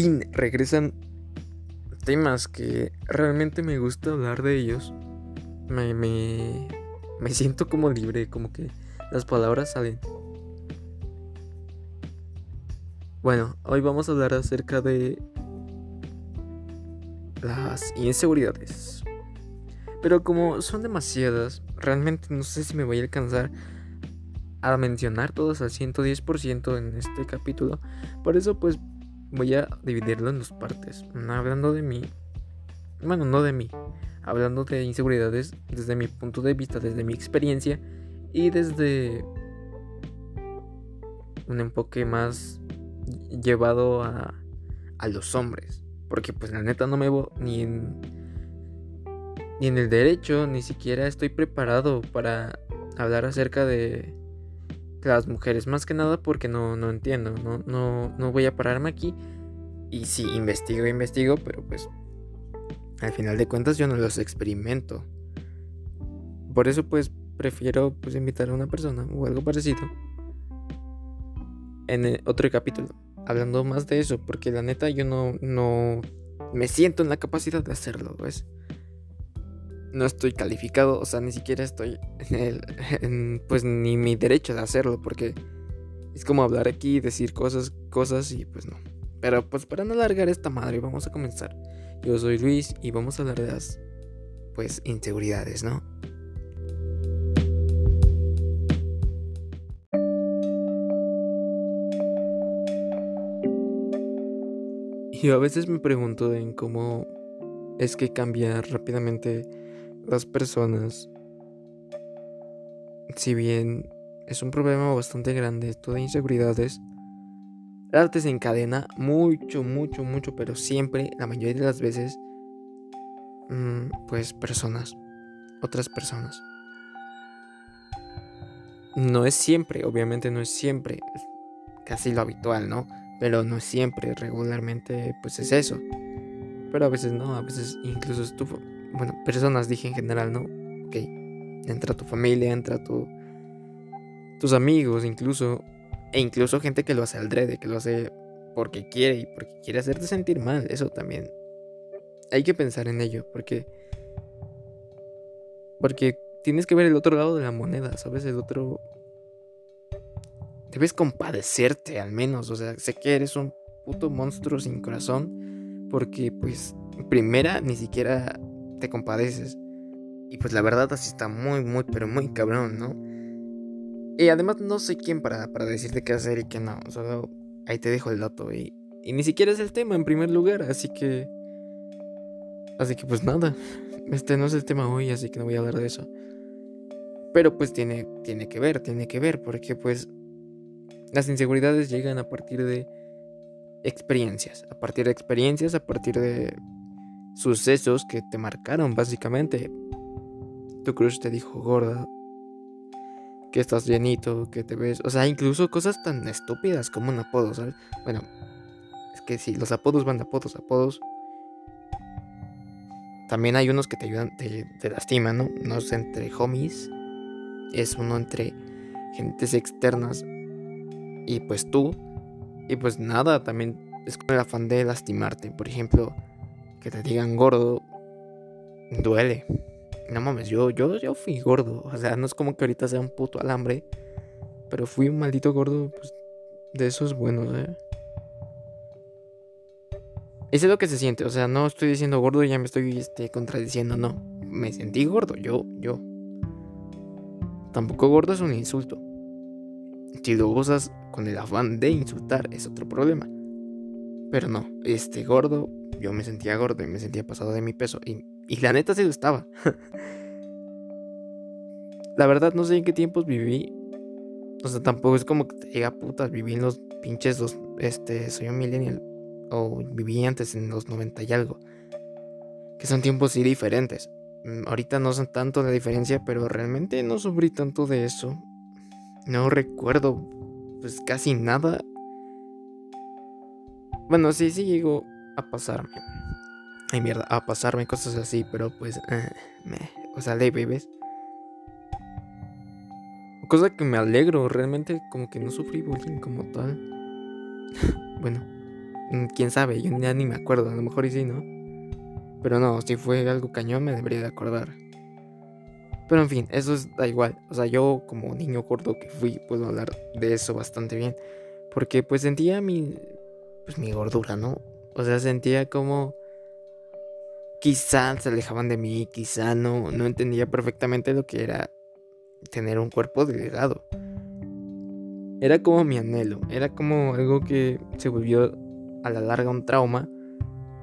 fin regresan temas que realmente me gusta hablar de ellos. Me, me, me siento como libre, como que las palabras salen. Bueno, hoy vamos a hablar acerca de las inseguridades. Pero como son demasiadas, realmente no sé si me voy a alcanzar a mencionar todos al 110% en este capítulo. Por eso pues voy a dividirlo en dos partes. Hablando de mí, bueno, no de mí, hablando de inseguridades desde mi punto de vista, desde mi experiencia y desde un enfoque más llevado a, a los hombres. Porque pues la neta no me voy ni en, ni en el derecho, ni siquiera estoy preparado para hablar acerca de las mujeres. Más que nada porque no, no entiendo, no, no, no voy a pararme aquí. Y sí, investigo, investigo, pero pues al final de cuentas yo no los experimento. Por eso pues prefiero pues invitar a una persona o algo parecido en otro capítulo. Hablando más de eso, porque la neta yo no, no me siento en la capacidad de hacerlo, ¿ves? No estoy calificado, o sea, ni siquiera estoy en el, pues ni mi derecho de hacerlo, porque es como hablar aquí y decir cosas, cosas y pues no. Pero pues para no alargar esta madre, vamos a comenzar. Yo soy Luis y vamos a hablar de las, pues, inseguridades, ¿no? Yo a veces me pregunto en cómo es que cambia rápidamente las personas, si bien es un problema bastante grande, esto de inseguridades, la desencadena mucho, mucho, mucho, pero siempre, la mayoría de las veces, mm, pues personas, otras personas. No es siempre, obviamente no es siempre, casi lo habitual, ¿no? Pero no es siempre, regularmente pues es eso. Pero a veces no, a veces incluso es tu, bueno, personas dije en general, ¿no? Ok, entra tu familia, entra tu, tus amigos, incluso, e incluso gente que lo hace al drede, que lo hace porque quiere y porque quiere hacerte sentir mal, eso también. Hay que pensar en ello, porque, porque tienes que ver el otro lado de la moneda, ¿sabes? El otro... Debes compadecerte al menos, o sea, sé que eres un puto monstruo sin corazón, porque pues, primera, ni siquiera te compadeces. Y pues la verdad así está muy, muy, pero muy cabrón, ¿no? Y además no sé quién para, para decirte qué hacer y qué no. Solo ahí te dejo el dato. Y, y ni siquiera es el tema en primer lugar. Así que... Así que pues nada. Este no es el tema hoy, así que no voy a hablar de eso. Pero pues tiene, tiene que ver, tiene que ver. Porque pues las inseguridades llegan a partir de experiencias. A partir de experiencias, a partir de sucesos que te marcaron básicamente. Tu crush te dijo gorda, que estás llenito, que te ves, o sea, incluso cosas tan estúpidas como un apodo, ¿sabes? Bueno, es que si los apodos van de apodos, apodos. También hay unos que te ayudan, te, te lastiman, ¿no? No es entre homies, es uno entre gentes externas y pues tú. Y pues nada, también es con el afán de lastimarte. Por ejemplo, que te digan gordo, duele. No mames, yo, yo, yo fui gordo. O sea, no es como que ahorita sea un puto alambre. Pero fui un maldito gordo, pues, de esos buenos, ¿eh? Eso es lo que se siente. O sea, no estoy diciendo gordo y ya me estoy este, contradiciendo, no. Me sentí gordo, yo, yo. Tampoco gordo es un insulto. Si lo usas con el afán de insultar, es otro problema. Pero no, este gordo, yo me sentía gordo y me sentía pasado de mi peso. Y, la neta sí lo estaba. la verdad no sé en qué tiempos viví. O sea, tampoco es como que te diga putas, viví en los pinches dos, este, soy un millennial. O viví antes en los 90 y algo. Que son tiempos sí diferentes. Mm, ahorita no son tanto la diferencia, pero realmente no sufrí tanto de eso. No recuerdo pues casi nada bueno, sí, sí llegó a pasarme. Ay, mierda, a pasarme cosas así, pero pues. Eh, me, o sea, de bebés. Cosa que me alegro, realmente como que no sufrí bullying como tal. bueno, mm, quién sabe, yo ya ni me acuerdo, a lo mejor y sí, ¿no? Pero no, si fue algo cañón me debería de acordar. Pero en fin, eso es, da igual. O sea, yo como niño gordo que fui, puedo hablar de eso bastante bien. Porque pues sentía mi, pues mi gordura, ¿no? O sea, sentía como quizá se alejaban de mí, quizá no, no entendía perfectamente lo que era tener un cuerpo delgado. Era como mi anhelo, era como algo que se volvió a la larga un trauma,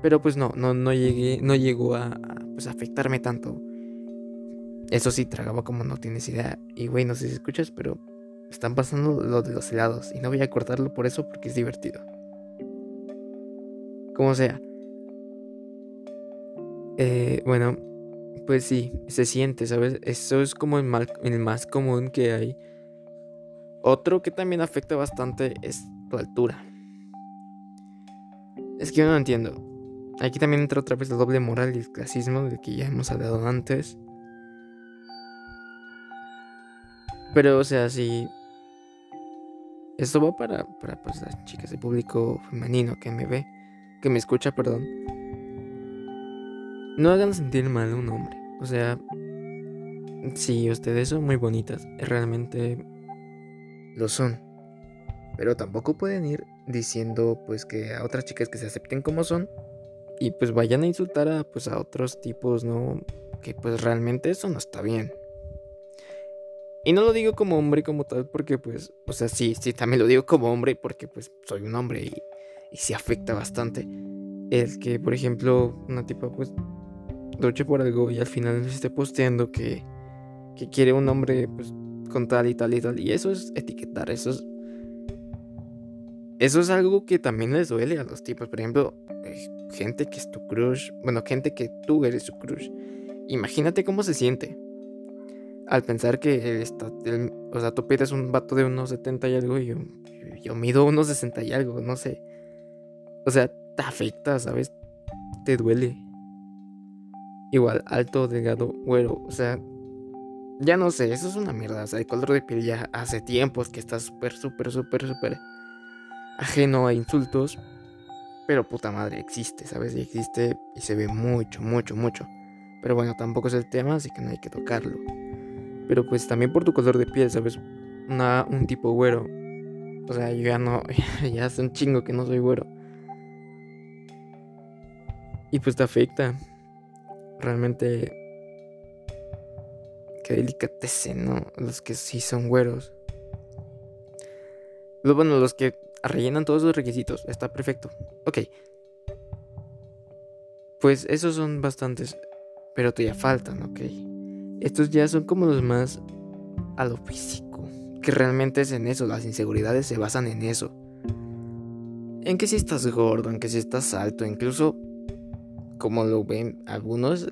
pero pues no, no, no llegué, no llegó a, pues, afectarme tanto. Eso sí, tragaba como no tienes idea. Y güey, no sé si escuchas, pero están pasando lo de los helados. Y no voy a cortarlo por eso porque es divertido. Como sea. Eh, bueno, pues sí, se siente, ¿sabes? Eso es como el, mal, el más común que hay. Otro que también afecta bastante es tu altura. Es que yo no entiendo. Aquí también entra otra vez la doble moral y el clasismo del que ya hemos hablado antes. Pero, o sea, sí. Esto va para, para pues, las chicas de público femenino que me ve, que me escucha, perdón. No hagan sentir mal a un hombre. O sea, sí, ustedes son muy bonitas. Realmente lo son. Pero tampoco pueden ir diciendo pues que a otras chicas que se acepten como son y pues vayan a insultar a pues a otros tipos, ¿no? Que pues realmente eso no está bien. Y no lo digo como hombre como tal porque pues, o sea, sí, sí, también lo digo como hombre porque pues soy un hombre y, y se afecta bastante. El que, por ejemplo, una tipa pues luche por algo y al final se esté posteando que, que quiere un hombre pues, con tal y tal y tal. Y eso es etiquetar, eso es. Eso es algo que también les duele a los tipos. Por ejemplo, eh, gente que es tu crush. Bueno, gente que tú eres su crush. Imagínate cómo se siente. Al pensar que está, o sea, tú pides un vato de unos 70 y algo y yo, yo mido unos 60 y algo, no sé. O sea, te afecta, ¿sabes? Te duele. Igual, alto, delgado, güero. O sea, ya no sé, eso es una mierda. O sea, el color de piel ya hace tiempos que está súper, súper, súper, súper ajeno a insultos. Pero puta madre, existe, ¿sabes? Y existe y se ve mucho, mucho, mucho. Pero bueno, tampoco es el tema, así que no hay que tocarlo. Pero pues también por tu color de piel, ¿sabes? Una, un tipo güero. O sea, yo ya no, ya hace un chingo que no soy güero. Y pues te afecta realmente qué delicatese, ¿no? Los que sí son güeros. Bueno, los que rellenan todos los requisitos. Está perfecto. Ok. Pues esos son bastantes. Pero todavía faltan, ok. Estos ya son como los más a lo físico. Que realmente es en eso. Las inseguridades se basan en eso. En que si estás gordo, en que si estás alto, incluso como lo ven algunos,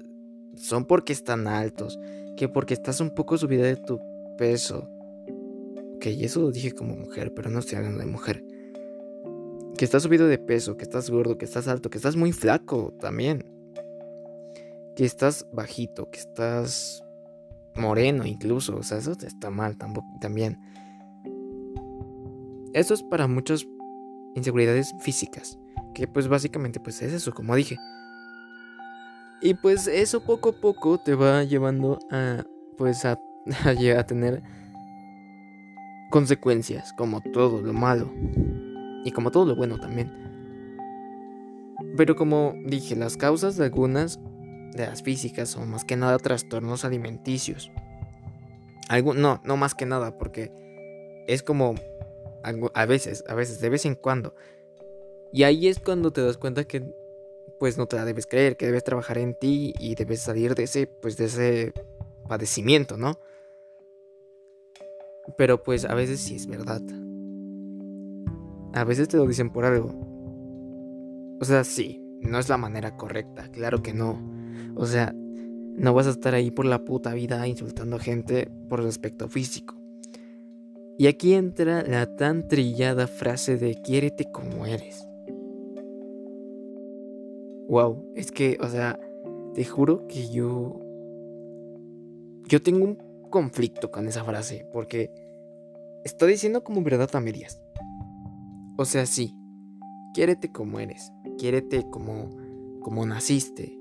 son porque están altos, que porque estás un poco subida de tu peso. Ok, eso lo dije como mujer, pero no estoy hablando de mujer. Que estás subido de peso, que estás gordo, que estás alto, que estás muy flaco también. Que estás bajito, que estás moreno incluso. O sea, eso está mal también. Eso es para muchas inseguridades físicas. Que pues básicamente pues es eso, como dije. Y pues eso poco a poco te va llevando a pues a, a, tener consecuencias, como todo lo malo. Y como todo lo bueno también. Pero como dije, las causas de algunas de las físicas son más que nada trastornos alimenticios. Algo, no, no más que nada, porque es como a veces, a veces, de vez en cuando. Y ahí es cuando te das cuenta que pues no te la debes creer, que debes trabajar en ti y debes salir de ese, pues de ese padecimiento, ¿no? Pero pues a veces sí es verdad. A veces te lo dicen por algo. O sea, sí, no es la manera correcta, claro que no. O sea, no vas a estar ahí por la puta vida insultando a gente por el aspecto físico. Y aquí entra la tan trillada frase de quiérete como eres. Wow, es que, o sea, te juro que yo. Yo tengo un conflicto con esa frase, porque está diciendo como verdad a medias. O sea, sí, quiérete como eres, quiérete como, como naciste,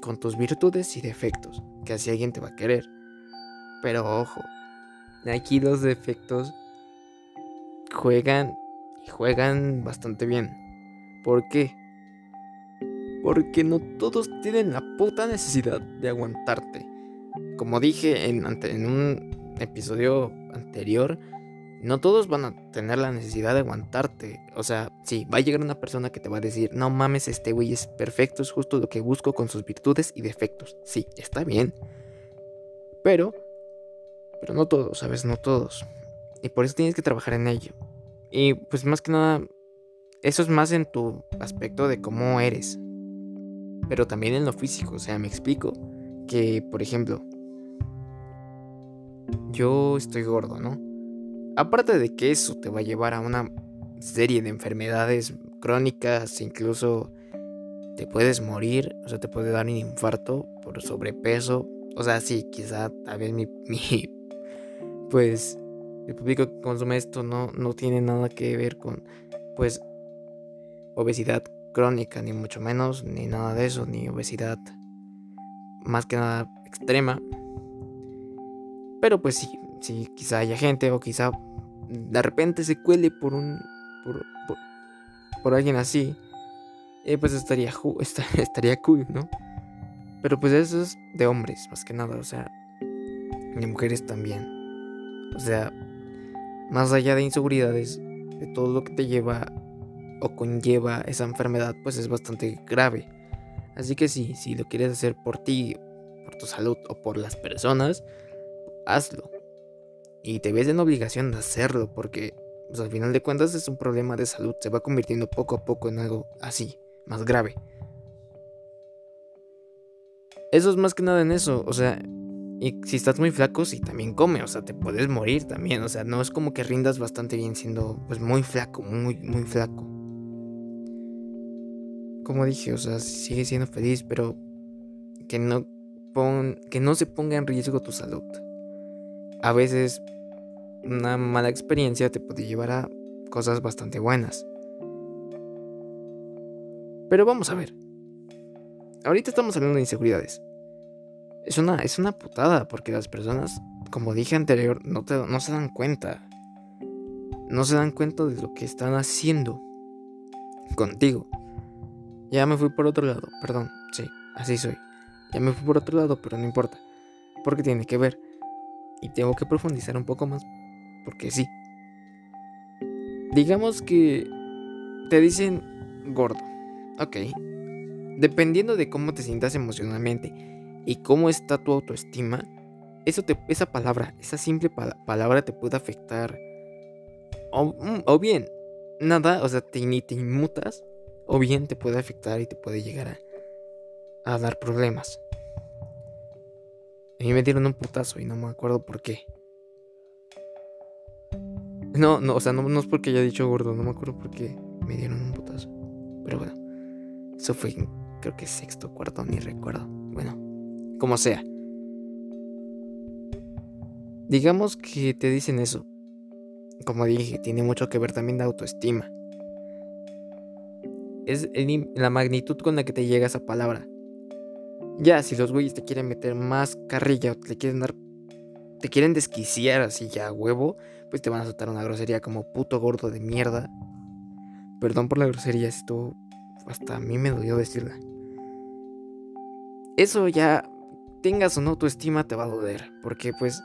con tus virtudes y defectos, que así alguien te va a querer. Pero ojo, aquí los defectos juegan y juegan bastante bien. ¿Por qué? Porque no todos tienen la puta necesidad de aguantarte. Como dije en, un episodio anterior, no todos van a tener la necesidad de aguantarte. O sea, sí, va a llegar una persona que te va a decir, no mames, este güey es perfecto, es justo lo que busco con sus virtudes y defectos. Sí, está bien. Pero, pero no todos, ¿sabes? No todos. Y por eso tienes que trabajar en ello. Y pues más que nada, eso es más en tu aspecto de cómo eres. Pero también en lo físico, o sea, me explico. Que, por ejemplo, yo estoy gordo, ¿no? Aparte de que eso te va a llevar a una serie de enfermedades crónicas, incluso te puedes morir, o sea, te puede dar un infarto por sobrepeso. O sea, sí, quizá tal vez mi, mi pues el público que consume esto no, no tiene nada que ver con, pues, obesidad crónica, ni mucho menos, ni nada de eso, ni obesidad más que nada extrema. Pero pues sí, sí, quizá haya gente o quizá de repente se cuele por un. por, por, alguien así. Eh, pues estaría, estaría cool, ¿no? Pero pues eso es de hombres, más que nada, o sea. De mujeres también. O sea, más allá de inseguridades, de todo lo que te lleva o conlleva esa enfermedad, pues es bastante grave. Así que sí, si lo quieres hacer por ti, por tu salud o por las personas, hazlo. Y te ves en obligación de hacerlo porque pues, al final de cuentas es un problema de salud. Se va convirtiendo poco a poco en algo así, más grave. Eso es más que nada en eso. O sea, y si estás muy flaco, sí también come. O sea, te puedes morir también. O sea, no es como que rindas bastante bien siendo pues muy flaco, muy, muy flaco. Como dije, o sea, sigue siendo feliz, pero que no, pon, que no se ponga en riesgo tu salud a veces una mala experiencia te puede llevar a cosas bastante buenas. Pero vamos a ver. Ahorita estamos hablando de inseguridades. Es una, es una putada porque las personas, como dije anterior, no, no se dan cuenta. No se dan cuenta de lo que están haciendo contigo. Ya me fui por otro lado, perdón, sí, así soy. Ya me fui por otro lado, pero no importa. Porque tiene que ver. Y tengo que profundizar un poco más, porque sí. Digamos que te dicen gordo. Ok. Dependiendo de cómo te sientas emocionalmente y cómo está tu autoestima, eso te, esa palabra, esa simple palabra te puede afectar. O, mm, bien, nada, o sea, ni te inmutas, o bien te puede afectar y te puede llegar a, dar problemas. A mí me dieron un putazo y no me acuerdo por qué. No, no, o sea, no, es porque haya dicho gordo, no me acuerdo por qué me dieron un putazo. Pero bueno, eso fue, creo que sexto, cuarto, ni recuerdo. Bueno, como sea. Digamos que te dicen eso. Como dije, tiene mucho que ver también la autoestima. Es la magnitud con la que te llega esa palabra. Ya, si los güeyes te quieren meter más carrilla o te quieren dar. Te quieren desquiciar así ya huevo, pues te van a soltar una grosería como puto gordo de mierda. Perdón por la grosería, esto hasta a mí me dolió decirla. Eso ya, tengas o no tu estima, te va a doler. Porque pues,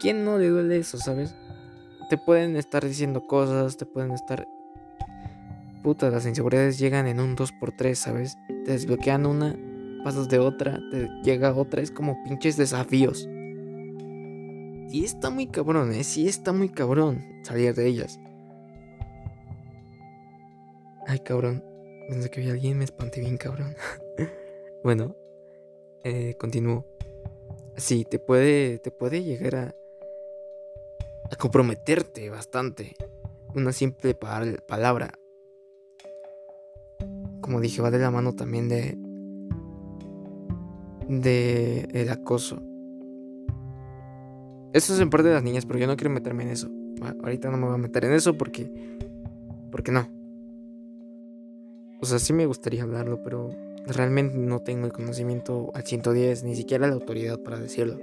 ¿quién no le duele eso, sabes? Te pueden estar diciendo cosas, te pueden estar... Las inseguridades llegan en un 2x3, ¿sabes? Te desbloquean una pasas de otra, te llega otra, es como pinches desafíos. Y está muy cabrón, ¿eh? Sí está muy cabrón salir de ellas. Ay, cabrón. Pensé que vi a alguien, me espanté bien, cabrón. bueno, eh, continúo. Sí, te puede, te puede llegar a, a comprometerte bastante. Una simple palabra. Como dije, va de la mano también de, de el acoso. Eso es en parte de las niñas, pero yo no quiero meterme en eso. Ahorita no me voy a meter en eso porque porque no. O sea, sí me gustaría hablarlo, pero realmente no tengo el conocimiento al 110, ni siquiera la autoridad para decirlo.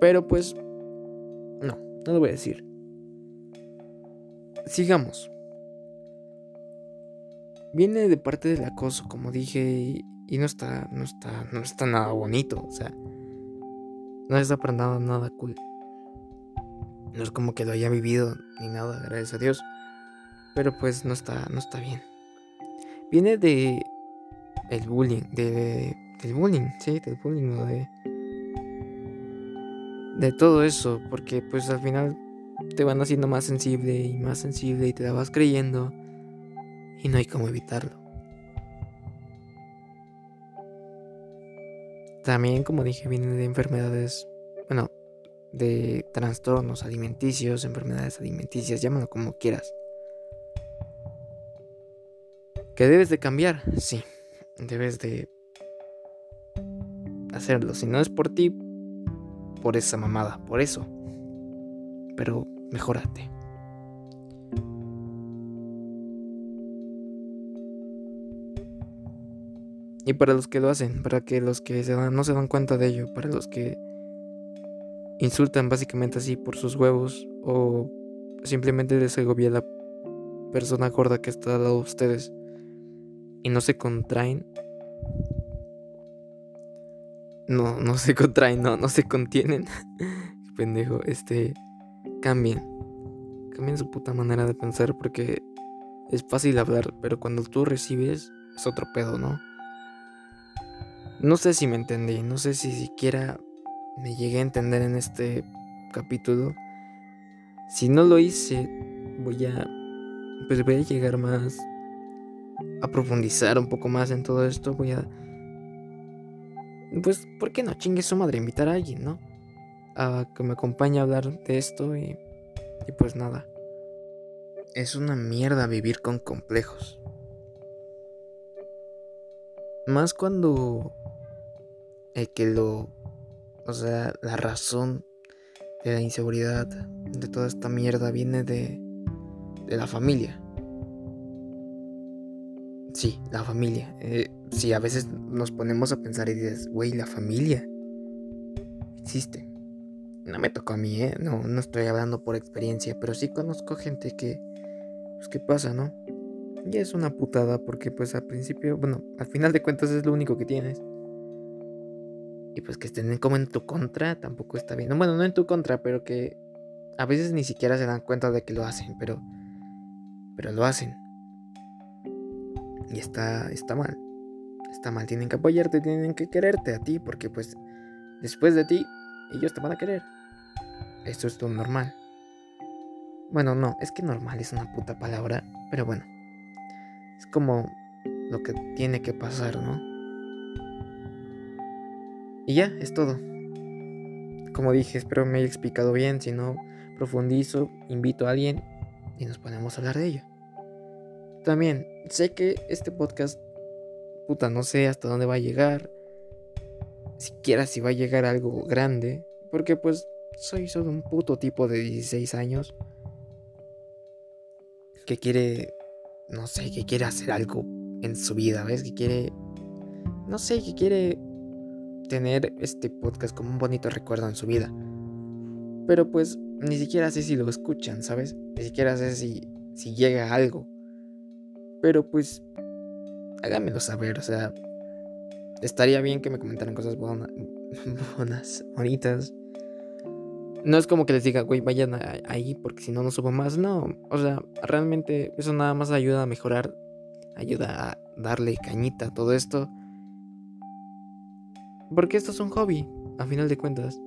Pero pues, no, no lo voy a decir. Sigamos. Viene de parte del acoso, como dije, y, no está, no está, no está nada bonito, o sea, no está para nada, nada cool. No es como que lo haya vivido ni nada, gracias a Dios. Pero pues no está, no está bien. Viene de el bullying, de, del bullying, sí, del bullying, de, de todo eso, porque pues al final te van haciendo más sensible y más sensible y te la vas creyendo y no hay cómo evitarlo. También, como dije, viene de enfermedades, bueno, de trastornos alimenticios, enfermedades alimenticias, llámalo como quieras. ¿Que debes de cambiar? Sí, debes de hacerlo. Si no es por ti, por esa mamada, por eso. Pero mejórate. Y para los que lo hacen, para que los que se no se dan cuenta de ello, para los que insultan básicamente así por sus huevos o simplemente les agobia la persona gorda que está al lado de ustedes y no se contraen. No, no se contraen, no, no se contienen. Pendejo, este. Cambien. Cambien su puta manera de pensar porque es fácil hablar, pero cuando tú recibes es otro pedo, ¿no? No sé si me entendí, no sé si siquiera me llegué a entender en este capítulo. Si no lo hice, voy a. Pues voy a llegar más. A profundizar un poco más en todo esto. Voy a. Pues, ¿por qué no chingue su madre? Invitar a alguien, ¿no? A que me acompañe a hablar de esto y. Y pues nada. Es una mierda vivir con complejos. Más cuando el que lo o sea, la razón de la inseguridad, de toda esta mierda, viene de, de la familia. Sí, la familia. Eh, sí, a veces nos ponemos a pensar y dices, güey, la familia existe. No me tocó a mí, ¿eh? No, no estoy hablando por experiencia, pero sí conozco gente que, pues, ¿qué pasa, no? Y es una putada porque, pues, al principio, bueno, al final de cuentas es lo único que tienes. Y pues que estén como en tu contra tampoco está bien. Bueno, no en tu contra, pero que a veces ni siquiera se dan cuenta de que lo hacen, pero pero lo hacen. Y está está mal. Está mal, tienen que apoyarte, tienen que quererte a ti porque pues después de ti ellos te van a querer. Esto es lo normal. Bueno, no, es que normal es una puta palabra, pero bueno. Es como lo que tiene que pasar, ¿no? Y ya, es todo. Como dije, espero me haya explicado bien. Si no, profundizo, invito a alguien y nos ponemos a hablar de ello. También, sé que este podcast, puta, no sé hasta dónde va a llegar. Siquiera si va a llegar algo grande. Porque pues soy solo un puto tipo de 16 años. Que quiere, no sé, que quiere hacer algo en su vida, ¿ves? Que quiere, no sé, que quiere tener este podcast como un bonito recuerdo en su vida. Pero pues ni siquiera sé si lo escuchan, ¿sabes? Ni siquiera sé si, si llega algo. Pero pues háganmelo saber, o sea, estaría bien que me comentaran cosas buenas, bonitas. No es como que les diga, güey, vayan ahí porque si no, no subo más. No, o sea, realmente eso nada más ayuda a mejorar, ayuda a darle cañita a todo esto. Porque esto es un hobby, a final de cuentas.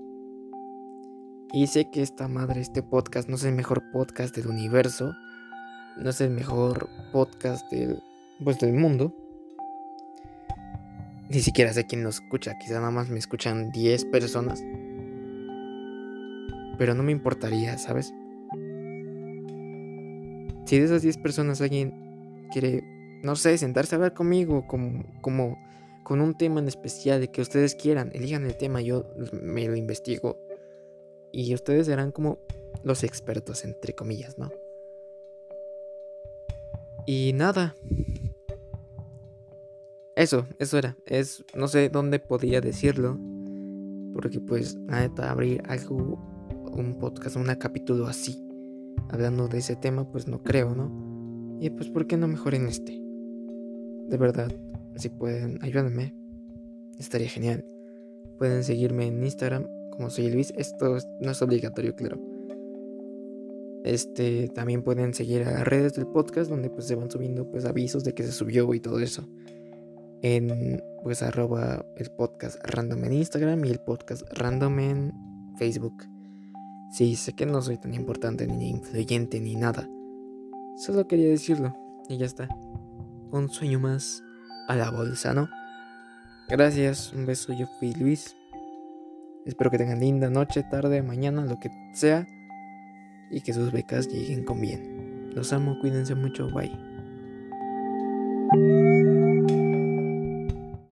Y sé que esta madre, este podcast, no es el mejor podcast del universo. No es el mejor podcast del, pues, del mundo. Ni siquiera sé quién lo escucha. Quizá nada más me escuchan 10 personas. Pero no me importaría, ¿sabes? Si de esas 10 personas alguien quiere, no sé, sentarse a hablar conmigo como, como con un tema en especial de que ustedes quieran, elijan el tema, yo me lo investigo y ustedes serán como los expertos, entre comillas, ¿no? Y nada. Eso, eso era. Es, no sé dónde podía decirlo. Porque pues, neta, abrir algo, un podcast, un capítulo así, hablando de ese tema, pues no creo, ¿no? Y pues, ¿por qué no mejor en este? De verdad, si pueden, ayúdenme. Estaría genial. Pueden seguirme en Instagram como soy Luis. Esto no es obligatorio, claro. Este, también pueden seguir a las redes del podcast donde pues se van subiendo pues avisos de que se subió y todo eso en pues arroba el podcast random en Instagram y el podcast random en Facebook. Sí, sé que no soy tan importante ni influyente ni nada. Solo quería decirlo y ya está. Un sueño más a la bolsa, ¿no? Gracias, un beso, yo fui Luis. Espero que tengan linda noche, tarde, mañana, lo que sea. Y que sus becas lleguen con bien. Los amo, cuídense mucho, bye.